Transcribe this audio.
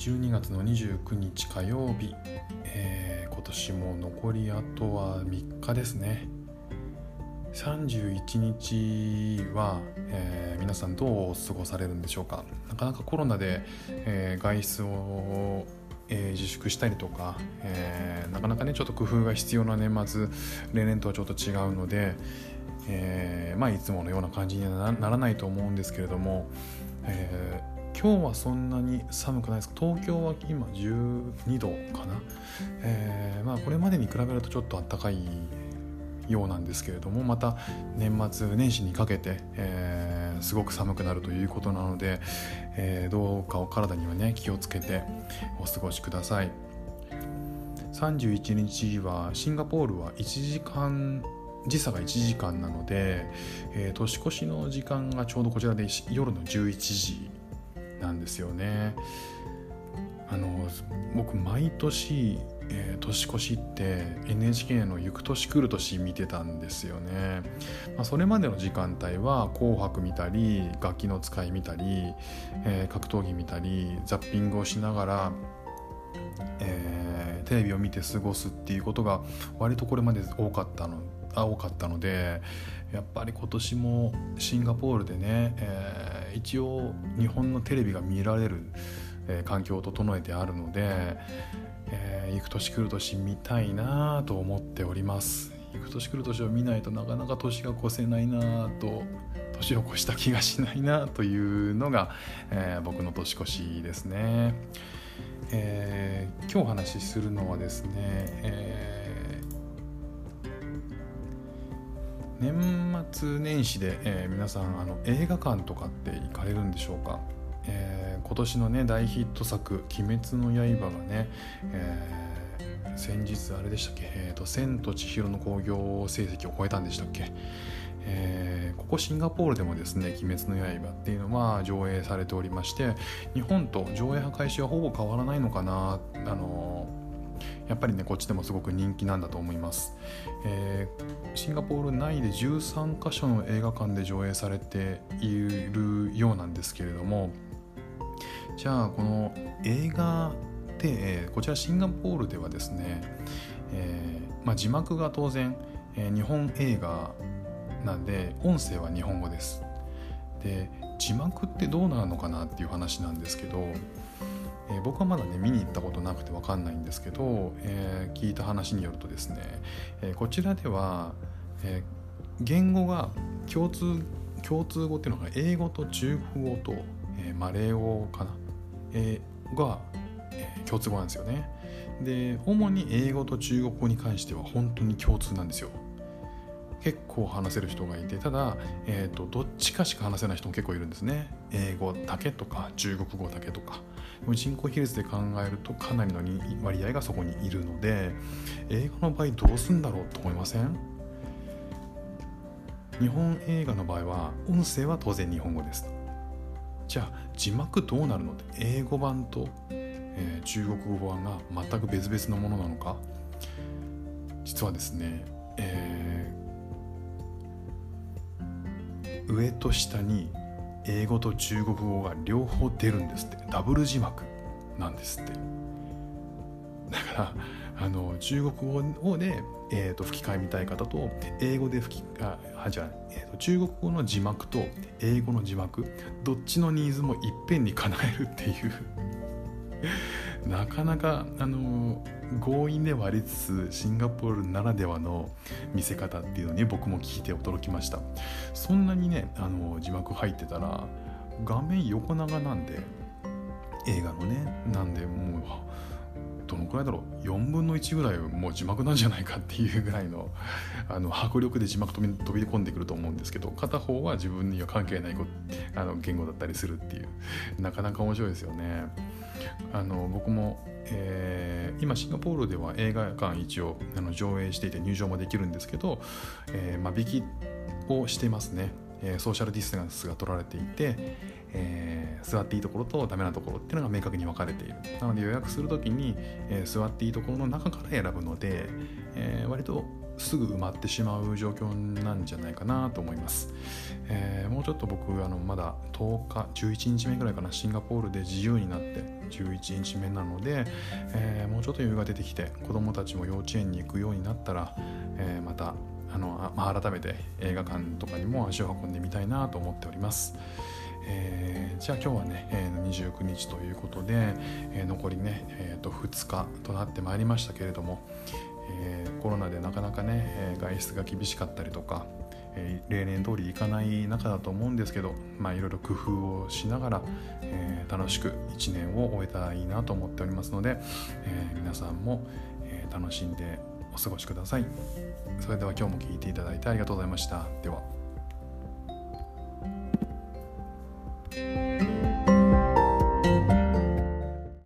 12月の29日火曜日、えー、今年も残りあとは3日ですね。31日は、えー、皆さんどう過ごされるんでしょうか。なかなかコロナで、えー、外出を、えー、自粛したりとか、えなかなかねちょっと工夫が必要な年末例年とはちょっと違うので、えまあいつものような感じにはならないと思うんですけれども、え今日はそんなに寒くないです。か東京は今12度かな、えまあこれまでに比べるとちょっと暖かいようなんですけれどもまた年末年始にかけて、えー、すごく寒くなるということなので、えー、どうかお体にはね気をつけてお過ごしください。31日はシンガポールは1時間時差が1時間なので、えー、年越しの時間がちょうどこちらで夜の11時なんですよね。あの僕毎年えー、年越しって NHK の「行く年来る年」見てたんですよね、まあ、それまでの時間帯は「紅白」見たり楽器の使い見たり、えー、格闘技見たりザッピングをしながら、えー、テレビを見て過ごすっていうことが割とこれまで多かったのあ多かったのでやっぱり今年もシンガポールでね、えー、一応日本のテレビが見られる、えー、環境を整えてあるのでえー、行く年来る年見たいなと思っております。行く年来る年を見ないとなかなか年が越せないなと年を越した気がしないなというのが、えー、僕の年越しですね、えー、今日お話しするのはですね、えー、年末年始で、えー、皆さんあの映画館とかって行かれるんでしょうか？えー、今年のね大ヒット作「鬼滅の刃」がね、えー、先日あれでしたっけ「えーと、千と千尋の興行成績を超えたんでしたっけ、えー、ここシンガポールでもですね「鬼滅の刃」っていうのは上映されておりまして日本と上映破壊しはほぼ変わらないのかなあのやっぱりねこっちでもすごく人気なんだと思います、えー、シンガポール内で13カ所の映画館で上映されているようなんですけれどもじゃあこの映画で、えー、こちらシンガポールではですね、えー、まあ、字幕が当然、え、日本映画なんで音声は日本語です。で字幕ってどうなるのかなっていう話なんですけど、えー、僕はまだね見に行ったことなくて分かんないんですけど、え聞いた話によるとですね、えこちらでは、え言語が共通共通語っていうのが英語と中国語と、えマレー語かなえ、が、え、共通語なんですよね。で主に英語と中国語に関しては本当に共通なんですよ。結構話せる人がいてただ、えーと、どっちかしか話せない人も結構いるんですね。英語だけとか中国語だけとか。人口比率で考えるとかなりの割合がそこにいるので英語の場合どうすんだろうと思いません？日本映画の場合は音声は当然日本語です。じゃあ字幕どうなるのって英語版と、えー、中国語版が全く別々のものなのか？実はですね、えー、上と下に英語と中国語が両方出るんですって。ダブル字幕なんですって。だからあの中国語で、えーと、吹き替えみたい方と英語で吹きあじゃあ、えーと、中国語の字幕と英語の字幕どっちのニーズもいっぺんに叶えるっていう。なかなかあの強引ではありつつシンガポールならではの見せ方っていうのに僕も聞いて驚きましたそんなにねあの字幕入ってたら画面横長なんで映画のねなんでもうどのくらいだろう4分の1ぐらいもう字幕なんじゃないかっていうぐらいのあの迫力で字幕飛び飛び込んでくると思うんですけど片方は自分には関係ないあの言語だったりするっていうなかなか面白いですよね。あの僕も、えー、今シンガポールでは映画館一応あの上映していて入場もできるんですけど、えー、間引きをしてますね。えソーシャルディスタンスが取られていて、えー、座っていいところとダメなところっていうのが明確に分かれているなので予約する時に、えー、座っていいところの中から選ぶので、えー、割とすぐ埋まってしまう状況なんじゃないかなと思います、えー、もうちょっと僕あのまだ10日11日目ぐらいかなシンガポールで自由になって11日目なので、えー、もうちょっと余裕が出てきて子どもたちも幼稚園に行くようになったら、えー、またあの、まあ、改めて映画館とかにも足を運んでみたいなと思っております。えー、じゃあ今日はね、えー、29日ということで、えー、残りね、えー、と2日となってまいりましたけれども、えー、コロナでなかなかね、え、外出が厳しかったりとか、え、例年通り行かない中だと思うんですけど、まあ、いろいろ工夫をしながら、え、楽しく1年を終えたらいいなと思っておりますので、え、皆さんも、え、楽しんでお過ごしください。それでは今日も聴いていただいてありがとうございました。では。